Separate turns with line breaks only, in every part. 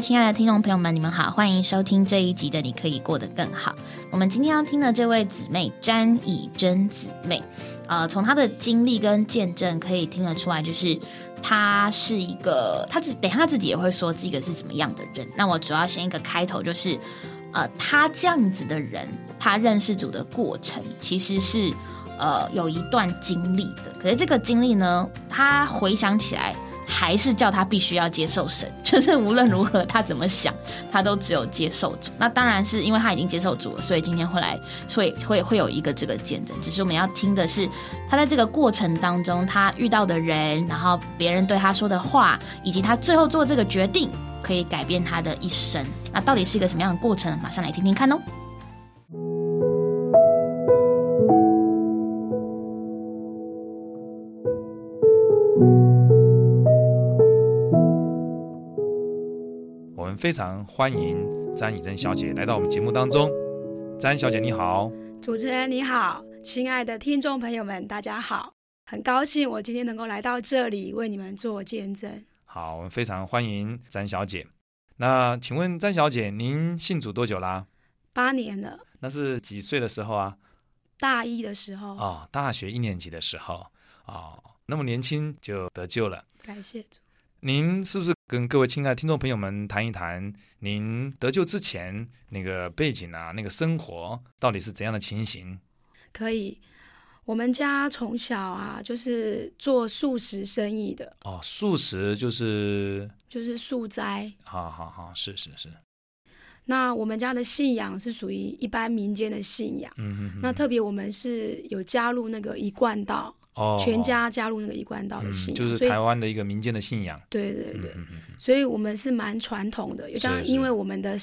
亲爱的听众朋友们，你们好，欢迎收听这一集的《你可以过得更好》。我们今天要听的这位姊妹詹以真姊妹，呃，从她的经历跟见证可以听得出来，就是她是一个，她自等下她自己也会说这个是怎么样的人。那我主要先一个开头，就是呃，她这样子的人，她认识主的过程其实是呃有一段经历的。可是这个经历呢，她回想起来。还是叫他必须要接受神，就是无论如何他怎么想，他都只有接受主。那当然是因为他已经接受主了，所以今天会来，所以会会有一个这个见证。只是我们要听的是他在这个过程当中他遇到的人，然后别人对他说的话，以及他最后做这个决定，可以改变他的一生。那到底是一个什么样的过程？马上来听听看哦。
非常欢迎詹以珍小姐来到我们节目当中。詹小姐你好，
主持人你好，亲爱的听众朋友们大家好，很高兴我今天能够来到这里为你们做见证。
好，我们非常欢迎詹小姐。那请问詹小姐您信主多久啦？
八年了。
那是几岁的时候啊？
大一的时候。
哦，大学一年级的时候。哦，那么年轻就得救了。
感谢主。
您是不是跟各位亲爱的听众朋友们谈一谈，您得救之前那个背景啊，那个生活到底是怎样的情形？
可以，我们家从小啊就是做素食生意的。
哦，素食就是
就是素斋。
好好好，是是是。
那我们家的信仰是属于一般民间的信仰。嗯哼。那特别我们是有加入那个一贯道。全家加入那个一贯道的信仰，
就是台湾的一个民间的信仰。
对对对，所以我们是蛮传统的。当然，因为我们的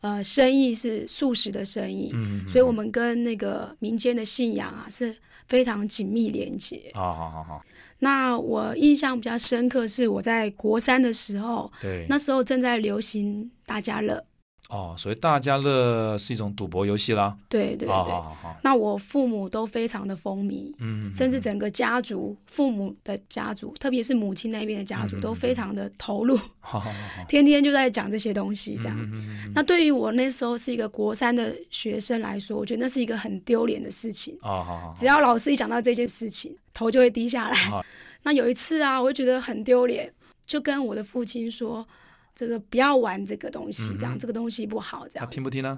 呃生意是素食的生意，所以我们跟那个民间的信仰啊是非常紧密连接。
好好好好。
那我印象比较深刻是我在国三的时候，
对，
那时候正在流行大家乐。
哦，所以大家乐是一种赌博游戏啦。
对对对，好好好。那我父母都非常的风靡，嗯，甚至整个家族，父母的家族，特别是母亲那边的家族，都非常的投入，好好好，天天就在讲这些东西，这样。那对于我那时候是一个国三的学生来说，我觉得那是一个很丢脸的事情。哦，好好。只要老师一讲到这件事情，头就会低下来。那有一次啊，我就觉得很丢脸，就跟我的父亲说。这个不要玩这个东西，这样这个东西不好，这样。
他听不听呢？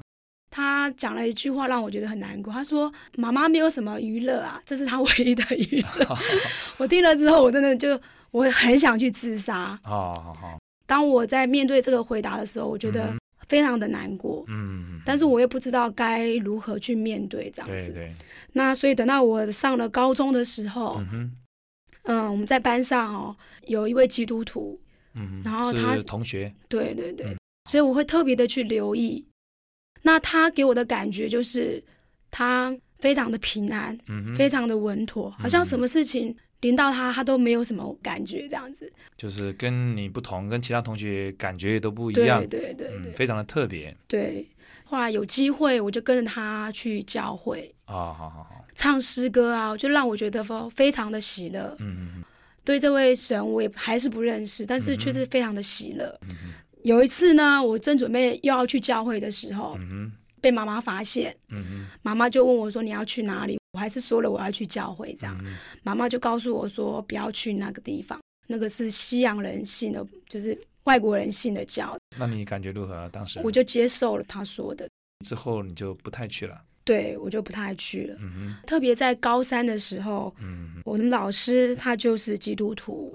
他讲了一句话让我觉得很难过。他说：“妈妈没有什么娱乐啊，这是他 唯一的娱乐。”我听了之后，我真的就我很想去自杀。好好好。当我在面对这个回答的时候，我觉得非常的难过。嗯。但是我又不知道该如何去面对这样子。对对。那所以等到我上了高中的时候，嗯，我们在班上哦，有一位基督徒。
嗯，然后他同学，
对对对，所以我会特别的去留意。那他给我的感觉就是他非常的平安，嗯，非常的稳妥，好像什么事情临到他，他都没有什么感觉这样子。
就是跟你不同，跟其他同学感觉也都不一样，
对对对，
非常的特别。
对，后来有机会，我就跟着他去教会
啊，好好好，
唱诗歌啊，就让我觉得非非常的喜乐，嗯嗯嗯。对这位神，我也还是不认识，但是却是非常的喜乐。有一次呢，我正准备又要去教会的时候，嗯被妈妈发现，妈妈就问我说：“你要去哪里？”我还是说了我要去教会，这样，妈妈就告诉我说：“不要去那个地方，那个是西洋人信的，就是外国人信的教。”
那你感觉如何？当时
我就接受了他说的，
之后你就不太去了。
对我就不太去了，特别在高三的时候，我们老师他就是基督徒，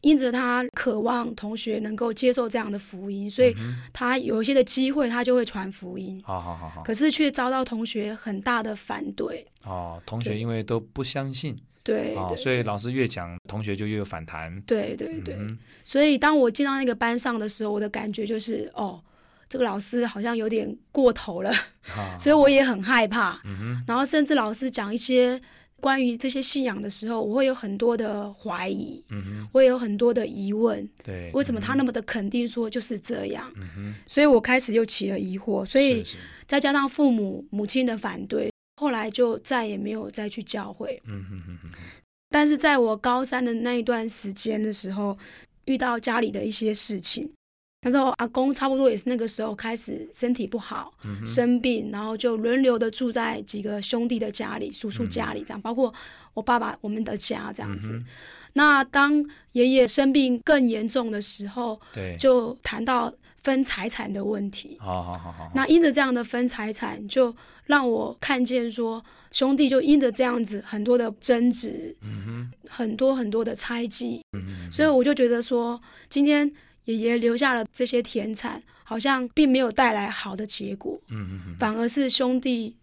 因着他渴望同学能够接受这样的福音，所以他有一些的机会，他就会传福音。可是却遭到同学很大的反对。
哦，同学因为都不相信，
对，
所以老师越讲，同学就越有反弹。
对对对，所以当我进到那个班上的时候，我的感觉就是哦。这个老师好像有点过头了，所以我也很害怕。然后甚至老师讲一些关于这些信仰的时候，我会有很多的怀疑，我也有很多的疑问。
对，
为什么他那么的肯定说就是这样？所以我开始又起了疑惑。所以再加上父母母亲的反对，后来就再也没有再去教会。嗯但是在我高三的那一段时间的时候，遇到家里的一些事情。那时候阿公差不多也是那个时候开始身体不好，生病，然后就轮流的住在几个兄弟的家里、叔叔家里这样，包括我爸爸我们的家这样子。那当爷爷生病更严重的时候，
对，
就谈到分财产的问题。
好好好好。
那因着这样的分财产，就让我看见说，兄弟就因着这样子很多的争执，嗯哼，很多很多的猜忌，嗯哼，所以我就觉得说，今天。爷爷留下了这些田产，好像并没有带来好的结果，嗯嗯嗯，反而是兄弟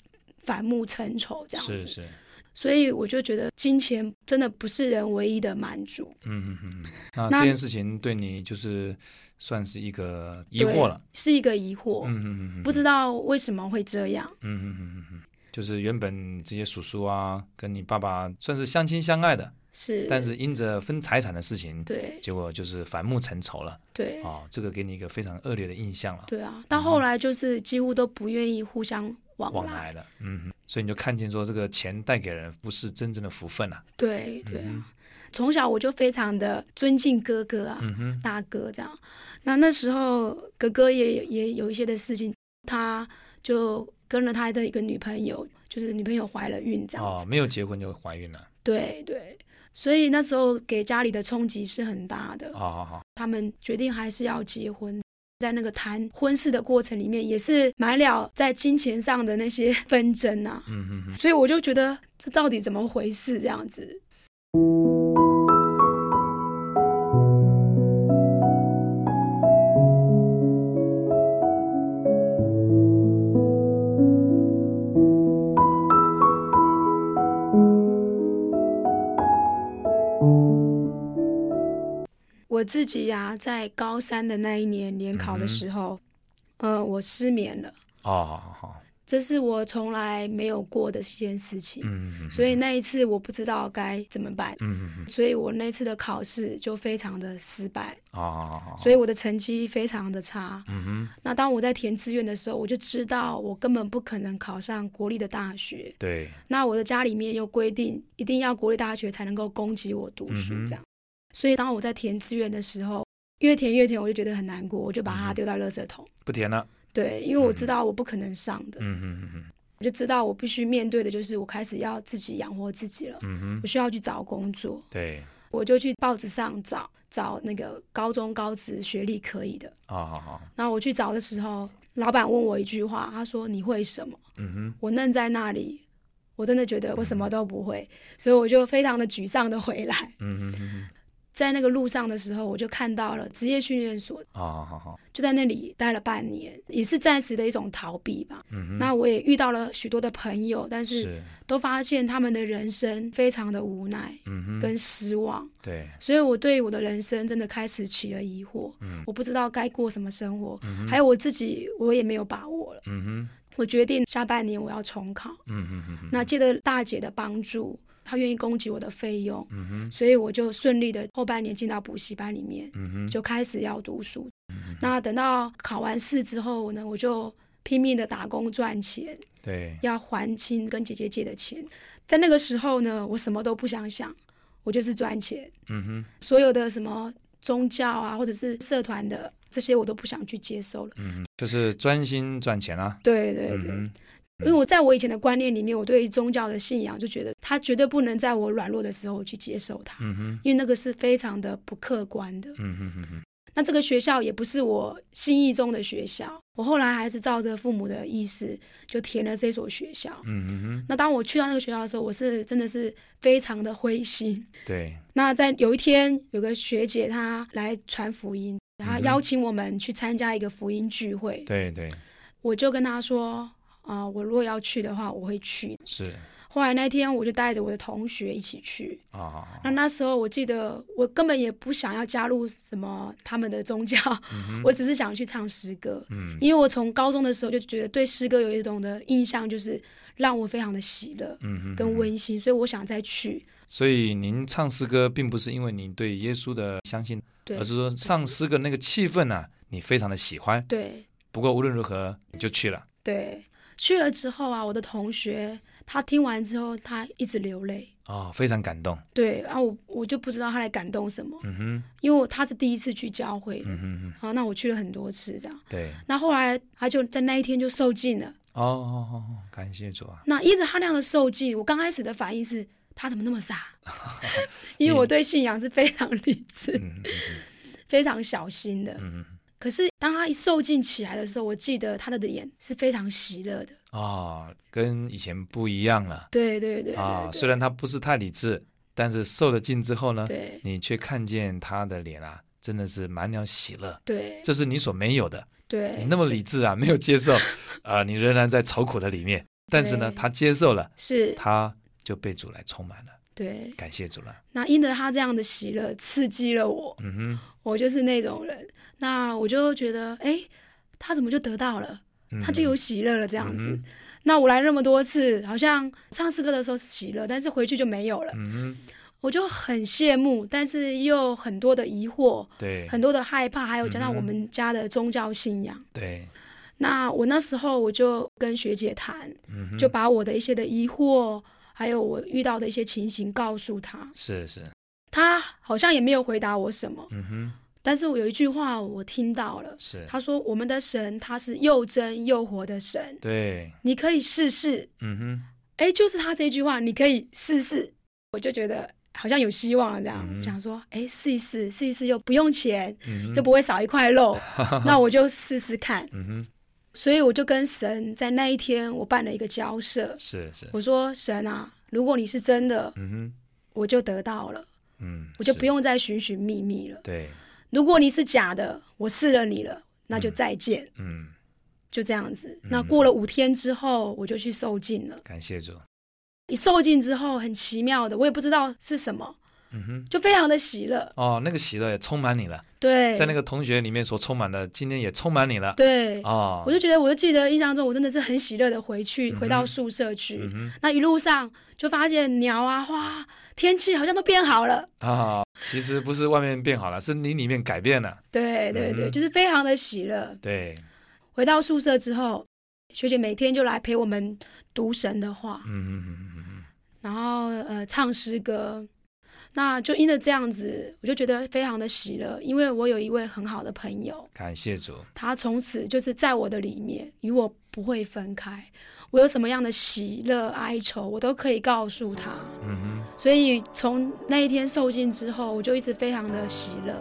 反目成仇这样子，
是是，
所以我就觉得金钱真的不是人唯一的满足，
嗯嗯嗯，那这件事情对你就是算是一个疑惑了，
是一个疑惑，嗯嗯嗯，不知道为什么会这样，嗯
嗯嗯嗯，就是原本这些叔叔啊，跟你爸爸算是相亲相爱的。
是，
但是因着分财产的事情，
对，
结果就是反目成仇了。
对，
哦，这个给你一个非常恶劣的印象了。
对啊，到后来就是几乎都不愿意互相往
往来了。嗯，所以你就看见说，这个钱带给人不是真正的福分啊。
对对啊，从小我就非常的尊敬哥哥啊，嗯大哥这样。那那时候哥哥也也有一些的事情，他就跟了他的一个女朋友，就是女朋友怀了孕这样子。哦，
没有结婚就怀孕了。
对对。所以那时候给家里的冲击是很大的。
好好好，
他们决定还是要结婚，在那个谈婚事的过程里面，也是满了在金钱上的那些 纷争啊。嗯嗯嗯。所以我就觉得这到底怎么回事？这样子。我自己呀，在高三的那一年联考的时候，呃，我失眠了。
哦，好好好，
这是我从来没有过的一件事情。嗯所以那一次我不知道该怎么办。嗯嗯所以我那次的考试就非常的失败。哦所以我的成绩非常的差。嗯哼。那当我在填志愿的时候，我就知道我根本不可能考上国立的大学。
对。
那我的家里面又规定，一定要国立大学才能够供给我读书，这样。所以当我在填志愿的时候，越填越填，我就觉得很难过，我就把它丢到垃圾桶，
不填了。
对，因为我知道我不可能上的。嗯嗯嗯我就知道我必须面对的就是我开始要自己养活自己了。嗯哼。我需要去找工作。
对。
我就去报纸上找找那个高中高职学历可以的。好好好。然后我去找的时候，老板问我一句话，他说：“你会什么？”嗯哼。我愣在那里，我真的觉得我什么都不会，所以我就非常的沮丧的回来。嗯哼。在那个路上的时候，我就看到了职业训练所。好好好，就在那里待了半年，也是暂时的一种逃避吧。嗯那我也遇到了许多的朋友，但是都发现他们的人生非常的无奈，嗯跟失望。
对。
所以我对我的人生真的开始起了疑惑。嗯。我不知道该过什么生活，还有我自己，我也没有把握了。嗯哼。我决定下半年我要重考。嗯哼哼。那借着大姐的帮助。他愿意供给我的费用，所以我就顺利的后半年进到补习班里面，就开始要读书。那等到考完试之后呢，我就拼命的打工赚钱，
对，
要还清跟姐姐借的钱。在那个时候呢，我什么都不想想，我就是赚钱。嗯哼，所有的什么宗教啊，或者是社团的这些，我都不想去接受了。嗯，
就是专心赚钱啊。
对对对。因为我在我以前的观念里面，我对宗教的信仰就觉得他绝对不能在我软弱的时候去接受他，因为那个是非常的不客观的。嗯哼哼哼。那这个学校也不是我心意中的学校，我后来还是照着父母的意思就填了这所学校。嗯哼哼。那当我去到那个学校的时候，我是真的是非常的灰心。
对。
那在有一天，有个学姐她来传福音，她邀请我们去参加一个福音聚会。
对对。
我就跟她说。啊，我如果要去的话，我会去。
是。
后来那天，我就带着我的同学一起去。啊。那那时候，我记得我根本也不想要加入什么他们的宗教，我只是想去唱诗歌。嗯。因为我从高中的时候就觉得对诗歌有一种的印象，就是让我非常的喜乐，嗯跟温馨，所以我想再去。
所以您唱诗歌，并不是因为您对耶稣的相信，对而是说唱诗歌那个气氛呢，你非常的喜欢。
对。
不过无论如何，你就去了。
对。去了之后啊，我的同学他听完之后，他一直流泪。
哦，非常感动。
对，然后我我就不知道他在感动什么。嗯哼，因为他是第一次去教会的。嗯哼哼。那我去了很多次，这样。
对。
那后来他就在那一天就受尽了。
哦哦哦，感谢主啊。
那依着他那样的受尽，我刚开始的反应是他怎么那么傻？因为我对信仰是非常理智、嗯非常小心的。嗯可是当他一受尽起来的时候，我记得他的脸是非常喜乐的。
啊，跟以前不一样了。
对对对。
啊，虽然他不是太理智，但是受了尽之后呢，你却看见他的脸啊，真的是满了喜乐。
对，
这是你所没有的。
对，
你那么理智啊，没有接受，啊，你仍然在愁苦的里面。但是呢，他接受了，
是，
他就被主来充满了。
对，
感谢主了。
那因着他这样的喜乐，刺激了我。嗯哼，我就是那种人。那我就觉得，哎，他怎么就得到了？他就有喜乐了，这样子。那我来那么多次，好像唱诗歌的时候是喜乐，但是回去就没有了。嗯我就很羡慕，但是又很多的疑惑，
对，
很多的害怕，还有加上我们家的宗教信仰。
对。
那我那时候我就跟学姐谈，就把我的一些的疑惑，还有我遇到的一些情形告诉他。
是是。
他好像也没有回答我什么。嗯哼。但是我有一句话我听到了，
是
他说我们的神他是又真又活的神，
对，
你可以试试，嗯哼，哎，就是他这句话，你可以试试，我就觉得好像有希望了，这样想说，哎，试一试，试一试又不用钱，又不会少一块肉，那我就试试看，嗯哼，所以我就跟神在那一天我办了一个交涉，
是是，
我说神啊，如果你是真的，嗯哼，我就得到了，嗯，我就不用再寻寻觅觅了，
对。
如果你是假的，我试了你了，那就再见。嗯，就这样子。那过了五天之后，我就去受尽了。
感谢主。
你受尽之后，很奇妙的，我也不知道是什么。嗯哼，就非常的喜乐。
哦，那个喜乐也充满你了。
对，
在那个同学里面所充满的，今天也充满你了。
对。哦，我就觉得，我就记得印象中，我真的是很喜乐的回去，回到宿舍去。那一路上就发现鸟啊花。天气好像都变好了啊！
其实不是外面变好了，是你里面改变了。
对对对，就是非常的喜乐。
对，
回到宿舍之后，学姐每天就来陪我们读神的话，嗯嗯嗯嗯嗯，然后呃唱诗歌，那就因着这样子，我就觉得非常的喜乐，因为我有一位很好的朋友，
感谢主，
他从此就是在我的里面，与我不会分开。我有什么样的喜乐哀愁，我都可以告诉他。嗯哼。所以从那一天受尽之后，我就一直非常的喜乐。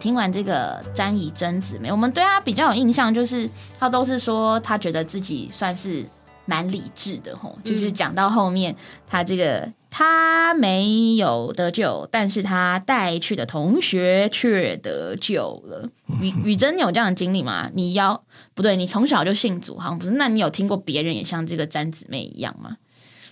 听完这个詹怡真姊妹，我们对她比较有印象，就是她都是说她觉得自己算是。蛮理智的吼，就是讲到后面，她这个她没有得救，但是她带去的同学却得救了。雨雨珍，你有这样的经历吗？你要不对，你从小就信主，好像不是？那你有听过别人也像这个詹姊妹一样吗？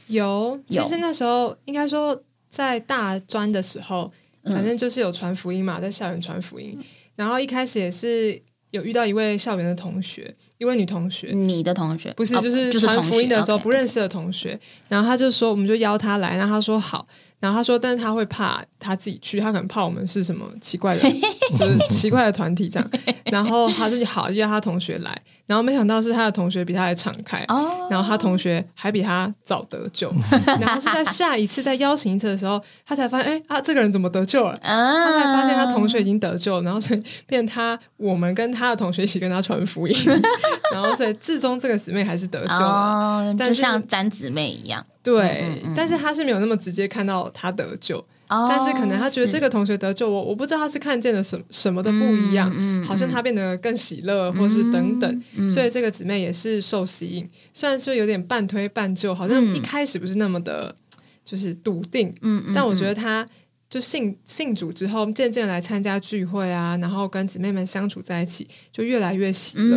有，其实那时候应该说在大专的时候，反正就是有传福音嘛，在校园传福音，然后一开始也是有遇到一位校园的同学。一位女同学，
你的同学
不是就是传福音的时候不认识的同学，然后他就说，我们就邀他来，然后他说好，然后他说，但是他会怕他自己去，他可能怕我们是什么奇怪的，就是奇怪的团体这样，然后他就好邀他同学来。然后没想到是他的同学比他还敞开，然后他同学还比他早得救，然后是在下一次再邀请一次的时候，他才发现，哎，啊，这个人怎么得救了？他才发现他同学已经得救，然后所以变他我们跟他的同学一起跟他传福音，然后所以至终这个姊妹还是得救了，
就像詹姊妹一样，
对，但是他是没有那么直接看到他得救。但是可能他觉得这个同学得救，我我不知道他是看见了什什么的不一样，好像他变得更喜乐，或是等等，所以这个姊妹也是受吸引。虽然说有点半推半就，好像一开始不是那么的，就是笃定，嗯，但我觉得他就信信主之后，渐渐来参加聚会啊，然后跟姊妹们相处在一起，就越来越喜乐。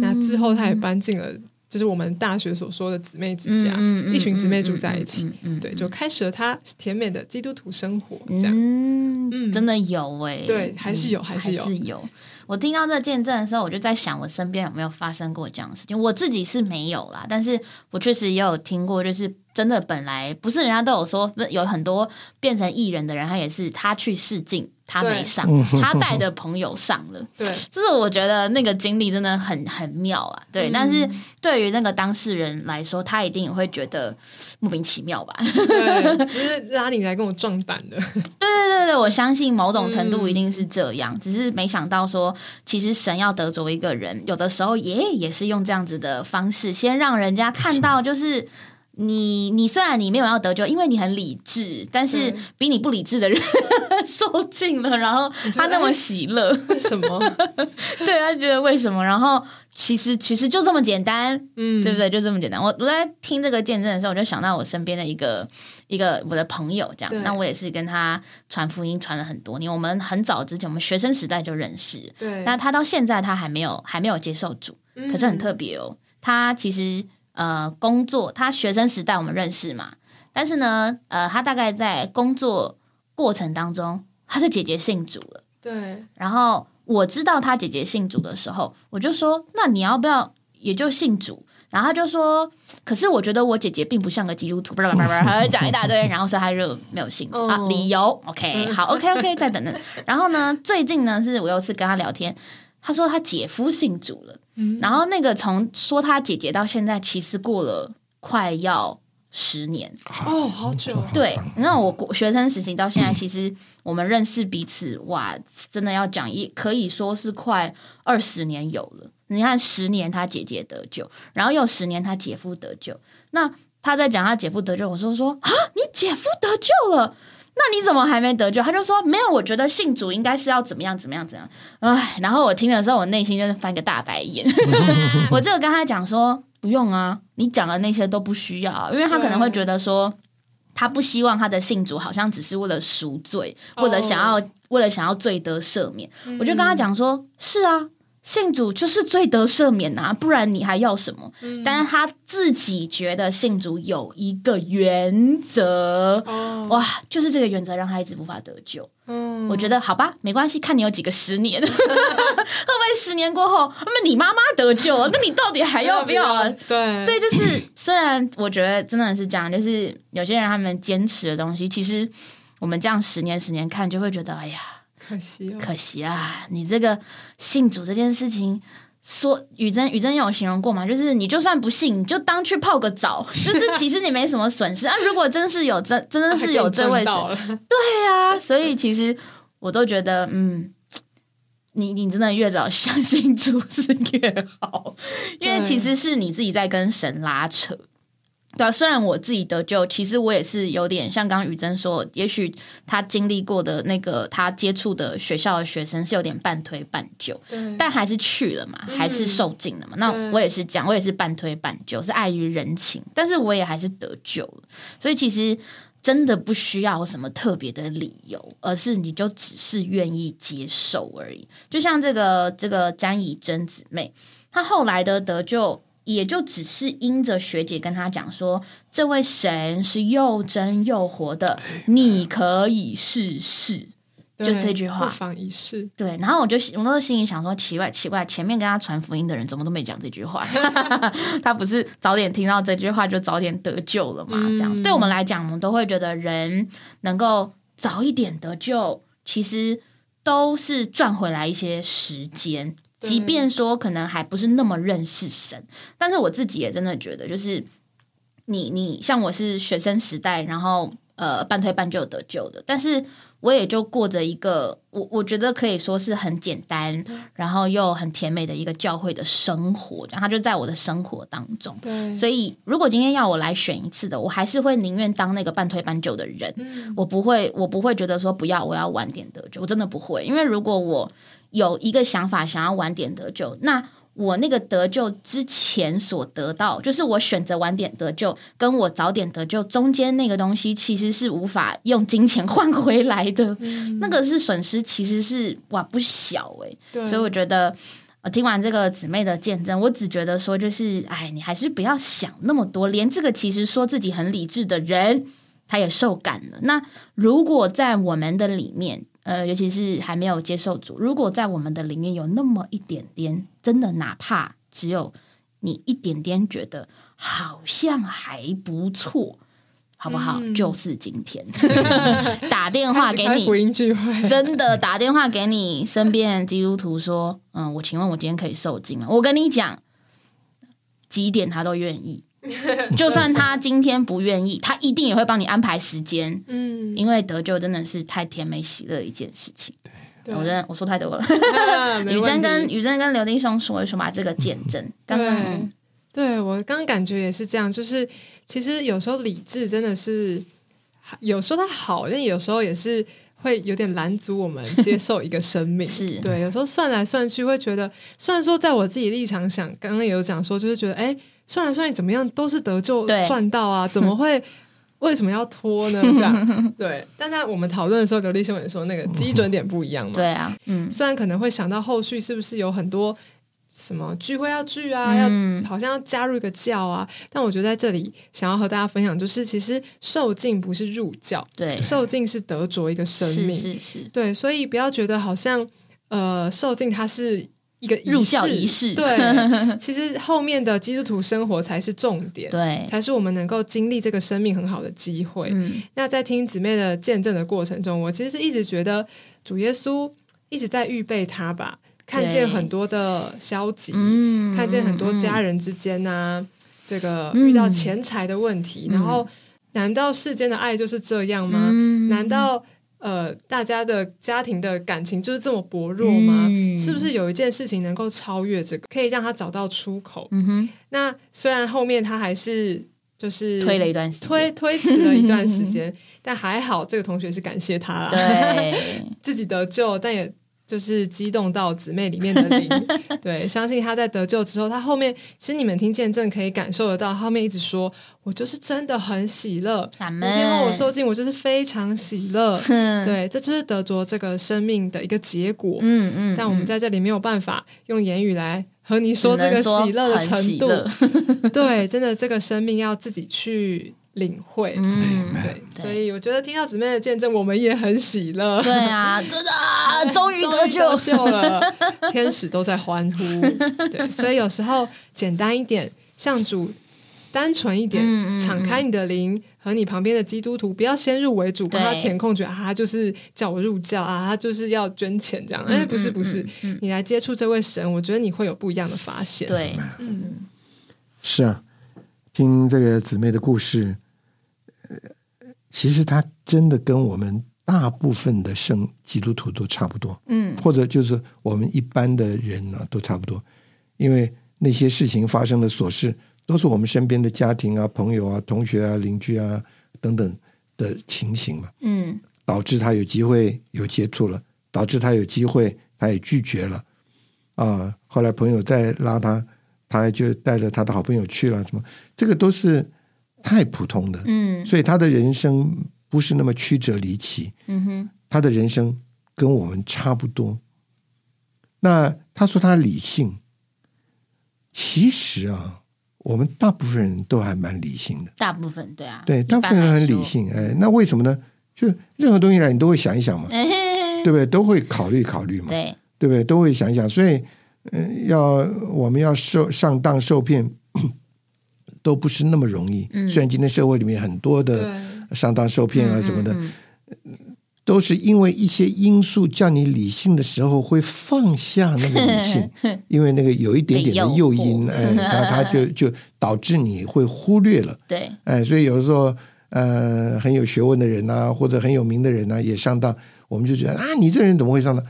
那之后他也搬进了。就是我们大学所说的姊妹之家，一群姊妹住在一起，对，就开始了她甜美的基督徒生活，这样，
嗯，真的有哎，
对，还是有，还是
有，我听到这见证的时候，我就在想，我身边有没有发生过这样的事情？我自己是没有啦，但是我确实也有听过，就是真的本来不是人家都有说，有很多变成艺人的人，他也是他去试镜。他没上，他带的朋友上了。
对，
就是我觉得那个经历真的很很妙啊。对，但是对于那个当事人来说，他一定也会觉得莫名其妙吧？
对，只是拉你来跟我壮胆的。对
对对对，我相信某种程度一定是这样，只是没想到说，其实神要得着一个人，有的时候也也是用这样子的方式，先让人家看到就是。你你虽然你没有要得救，因为你很理智，但是比你不理智的人 受尽了，然后他那么喜乐，
为什么？
对他觉得为什么？然后其实其实就这么简单，嗯，对不对？就这么简单。我我在听这个见证的时候，我就想到我身边的一个一个我的朋友，这样。那我也是跟他传福音传了很多年，我们很早之前，我们学生时代就认识。
对。
那他到现在他还没有还没有接受主，可是很特别哦，他其实。呃，工作他学生时代我们认识嘛，但是呢，呃，他大概在工作过程当中，他的姐姐信主了。
对。
然后我知道他姐姐信主的时候，我就说：“那你要不要也就信主？”然后他就说：“可是我觉得我姐姐并不像个基督徒。”不不不不，他会讲一大堆，然后说他就没有信主啊。理由 OK，好 OK OK，再等等。然后呢，最近呢，是我有次跟他聊天，他说他姐夫信主了。然后那个从说他姐姐到现在，其实过了快要十年
哦，好久。
对，那我学生时期到现在，其实我们认识彼此，哇，真的要讲一可以说是快二十年有了。你看，十年他姐姐得救，然后又十年他姐夫得救。那他在讲他姐夫得救，我说说啊，你姐夫得救了。那你怎么还没得救？他就说没有，我觉得信主应该是要怎么样怎么样怎样。唉，然后我听的时候，我内心就是翻个大白眼。我就跟他讲说，不用啊，你讲的那些都不需要，因为他可能会觉得说，他不希望他的信主好像只是为了赎罪，或者想要为了想要罪得赦免。我就跟他讲说，是啊。信主就是最得赦免呐，不然你还要什么？但是他自己觉得信主有一个原则，哇，就是这个原则让他一直无法得救。嗯，我觉得好吧，没关系，看你有几个十年，会不会十年过后，那你妈妈得救了，那你到底还要不要？
对
对，就是虽然我觉得真的是这样，就是有些人他们坚持的东西，其实我们这样十年十年看，就会觉得哎呀。
可惜，
可惜啊！你这个信主这件事情，说雨珍，雨珍有形容过吗？就是你就算不信，你就当去泡个澡，就是其实你没什么损失啊。如果真是有真，真的是有这位神，对啊，所以其实我都觉得，嗯，你你真的越早相信主是越好，因为其实是你自己在跟神拉扯。对啊，虽然我自己得救，其实我也是有点像刚刚雨珍说，也许他经历过的那个他接触的学校的学生是有点半推半就，但还是去了嘛，还是受尽了嘛。那我也是讲，我也是半推半就，是碍于人情，但是我也还是得救了。所以其实真的不需要什么特别的理由，而是你就只是愿意接受而已。就像这个这个詹以真姊妹，她后来的得救。也就只是因着学姐跟他讲说，这位神是又真又活的，你可以试试，就这句话，
不妨一试。
对，然后我就我那时候心里想说，奇怪奇怪，前面跟他传福音的人怎么都没讲这句话？他不是早点听到这句话就早点得救了吗？这样对我们来讲，我们都会觉得人能够早一点得救，其实都是赚回来一些时间。即便说可能还不是那么认识神，但是我自己也真的觉得，就是你你像我是学生时代，然后呃半推半就得救的，但是我也就过着一个我我觉得可以说是很简单，然后又很甜美的一个教会的生活，然后就在我的生活当中。
对，
所以如果今天要我来选一次的，我还是会宁愿当那个半推半就的人，我不会我不会觉得说不要我要晚点得救，我真的不会，因为如果我。有一个想法，想要晚点得救。那我那个得救之前所得到，就是我选择晚点得救，跟我早点得救中间那个东西，其实是无法用金钱换回来的。那个是损失，其实是哇不小哎。所以我觉得，我听完这个姊妹的见证，我只觉得说，就是哎，你还是不要想那么多。连这个其实说自己很理智的人，他也受感了。那如果在我们的里面，呃，尤其是还没有接受主，如果在我们的里面有那么一点点，真的哪怕只有你一点点觉得好像还不错。好不好？就是今天 打电话给你，真的打电话给你身边基督徒说：“嗯，我请问我今天可以受精了？”我跟你讲，几点他都愿意，就算他今天不愿意，他一定也会帮你安排时间。嗯，因为得救真的是太甜美喜乐一件事情。对，我真的我说太多了。雨珍跟雨珍跟刘丁兄说一说吧，这个见证刚刚。
对我刚感觉也是这样，就是其实有时候理智真的是有说它好，但有时候也是会有点拦阻我们接受一个生命。
是
对，有时候算来算去会觉得，虽然说在我自己立场想，刚刚也有讲说，就是觉得哎，算来算去怎么样都是得救赚到啊，怎么会 为什么要拖呢？这样。对，但在我们讨论的时候，刘立兄也说那个基准点不一样嘛。
对啊，嗯，
虽然可能会想到后续是不是有很多。什么聚会要聚啊，要好像要加入一个教啊，但我觉得在这里想要和大家分享，就是其实受尽不是入教，
对，
受尽是得着一个生命，
是是，
对，所以不要觉得好像呃受尽它是一个
入教仪式，
对，其实后面的基督徒生活才是重点，
对，
才是我们能够经历这个生命很好的机会。那在听姊妹的见证的过程中，我其实是一直觉得主耶稣一直在预备他吧。看见很多的消极，看见很多家人之间呐，这个遇到钱财的问题，然后难道世间的爱就是这样吗？难道呃大家的家庭的感情就是这么薄弱吗？是不是有一件事情能够超越这个，可以让他找到出口？嗯哼。那虽然后面他还是就是
推了一段
推推迟了一段时间，但还好这个同学是感谢他了，自己得救，但也。就是激动到姊妹里面的灵，对，相信他在得救之后，他后面其实你们听见证可以感受得到，后面一直说我就是真的很喜乐，天后我受尽，我就是非常喜乐，对，这就是得着这个生命的一个结果，嗯嗯，但我们在这里没有办法用言语来和你说这个喜乐的程度，对，真的这个生命要自己去。领会，嗯，对，所以我觉得听到姊妹的见证，我们也很喜乐。
对啊，真的，啊 终于得
救了，天使都在欢呼。对，所以有时候简单一点，向主单纯一点，敞开你的灵，和你旁边的基督徒，不要先入为主，帮他填空，觉得他就是叫我入教啊，他就是要捐钱这样。哎，不是不是，你来接触这位神，我觉得你会有不一样的发现。
对，
嗯，是啊，听这个姊妹的故事。呃其实他真的跟我们大部分的圣基督徒都差不多，嗯，或者就是我们一般的人呢都差不多，因为那些事情发生的琐事，都是我们身边的家庭啊、朋友啊、同学啊、邻居啊等等的情形嘛，嗯，导致他有机会有接触了，导致他有机会他也拒绝了，啊，后来朋友再拉他，他就带着他的好朋友去了，什么，这个都是。太普通的，嗯，所以他的人生不是那么曲折离奇，嗯哼，他的人生跟我们差不多。那他说他理性，其实啊，我们大部分人都还蛮理性的，
大部分对啊，
对，大部分人很理性，哎，那为什么呢？就任何东西来，你都会想一想嘛，对不对？都会考虑考虑嘛，
对，
对不对？都会想一想，所以，嗯，要我们要受上当受骗。都不是那么容易。虽然今天社会里面很多的上当受骗啊什么的，都是因为一些因素叫你理性的时候会放下那个理性，因为那个有一点点的诱因，哎，他他就 就导致你会忽略了。
对，
哎，所以有的时候，呃，很有学问的人呐，或者很有名的人呐，也上当，我们就觉得啊，你这人怎么会上当？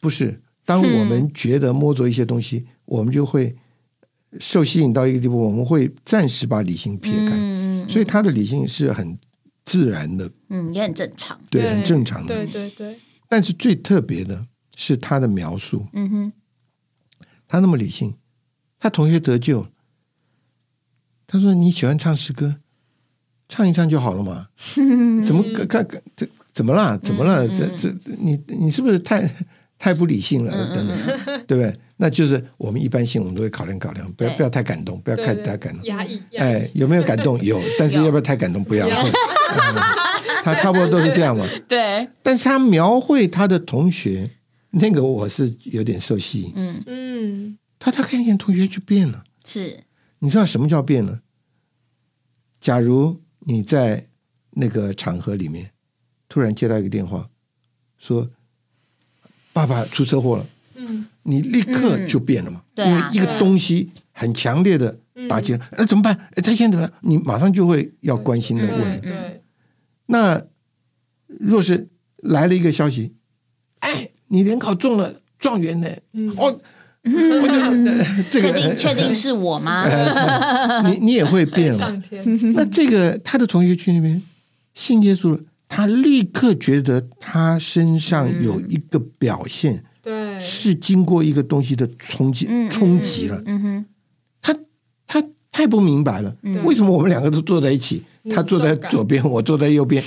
不是，当我们觉得摸着一些东西，我们就会。受吸引到一个地步，我们会暂时把理性撇开，所以他的理性是很自然的，
嗯，也很正常，
对，很正常的，
对对对。
但是最特别的是他的描述，嗯哼，他那么理性，他同学得救，他说你喜欢唱诗歌，唱一唱就好了嘛？怎么看看这怎么啦？怎么了？这这你你是不是太？太不理性了，等等，对不对？那就是我们一般性，我们都会考量考量，不要不要太感动，不要太太感动。
压抑，
哎，有没有感动？有，但是要不要太感动？不要。他差不多都是这样嘛。
对，
但是他描绘他的同学，那个我是有点受吸引。嗯嗯，他他看见同学就变了。
是，
你知道什么叫变了？假如你在那个场合里面突然接到一个电话，说爸爸出车祸了，嗯，你立刻就变了嘛，
因
为一个东西很强烈的打击了，那怎么办？他现在怎么样？你马上就会要关心的问。
对，
那若是来了一个消息，哎，你联考中了状元呢？哦。
这个确定确定是我吗？
你你也会变了。那这个他的同学群里面信耶稣了，他立刻觉得他身上有一个表现，
对，
是经过一个东西的冲击冲击了。嗯哼，他他太不明白了，为什么我们两个都坐在一起，他坐在左边，我坐在右边，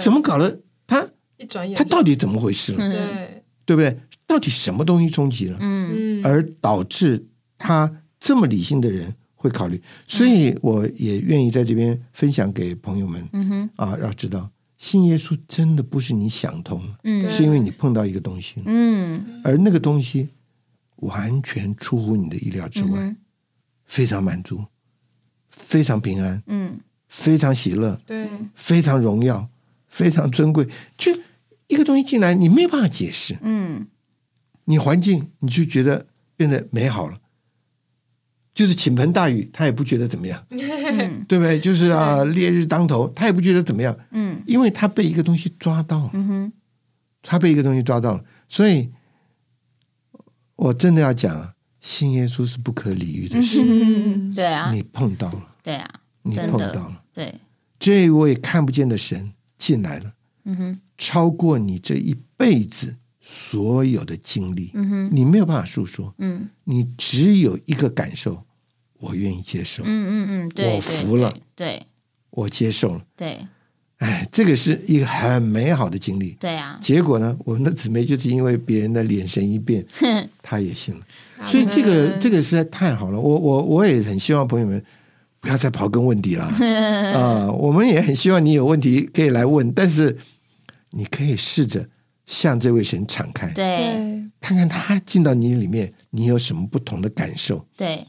怎么搞的？他
一转眼，
他到底怎么回事了？
对，
对不对？到底什么东西冲击了？嗯，而导致他这么理性的人会考虑，所以我也愿意在这边分享给朋友们。嗯哼，啊，要知道信耶稣真的不是你想通，嗯，是因为你碰到一个东西，嗯，而那个东西完全出乎你的意料之外，非常满足，非常平安，嗯，非常喜乐，
对，
非常荣耀，非常尊贵，就一个东西进来，你没有办法解释，嗯。你环境你就觉得变得美好了，就是倾盆大雨，他也不觉得怎么样，对不对？就是啊，烈日当头，他也不觉得怎么样，嗯，因为他被一个东西抓到，嗯哼，他被一个东西抓到了，所以我真的要讲，信耶稣是不可理喻的事，
对啊，
你碰到了，
对啊，
你碰到了，
对，
这位看不见的神进来了，嗯哼，超过你这一辈子。所有的经历，嗯哼，你没有办法诉说，嗯，你只有一个感受，我愿意接受，
嗯嗯嗯，
我服了，
对，
我接受了，
对，
哎，这个是一个很美好的经历，
对啊，
结果呢，我们的姊妹就是因为别人的眼神一变，她也信了，所以这个这个实在太好了，我我我也很希望朋友们不要再刨根问底了，啊，我们也很希望你有问题可以来问，但是你可以试着。向这位神敞开，
对，
看看他进到你里面，你有什么不同的感受？
对，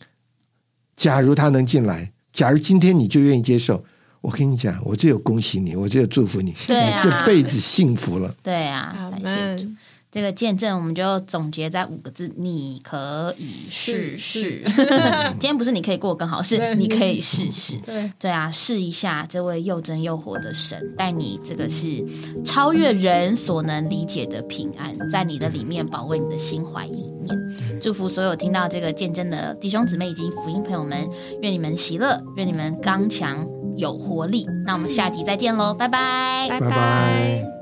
假如他能进来，假如今天你就愿意接受，我跟你讲，我只有恭喜你，我只有祝福你，
你
这辈子幸福了。
对啊，感谢主。这个见证我们就总结在五个字：你可以试试。今天不是你可以过更好，是你可以试试。
对
对啊，试一下这位又真又活的神，带你这个是超越人所能理解的平安，在你的里面保卫你的心怀意念。祝福所有听到这个见证的弟兄姊妹以及福音朋友们，愿你们喜乐，愿你们刚强有活力。那我们下集再见喽，拜拜，
拜拜。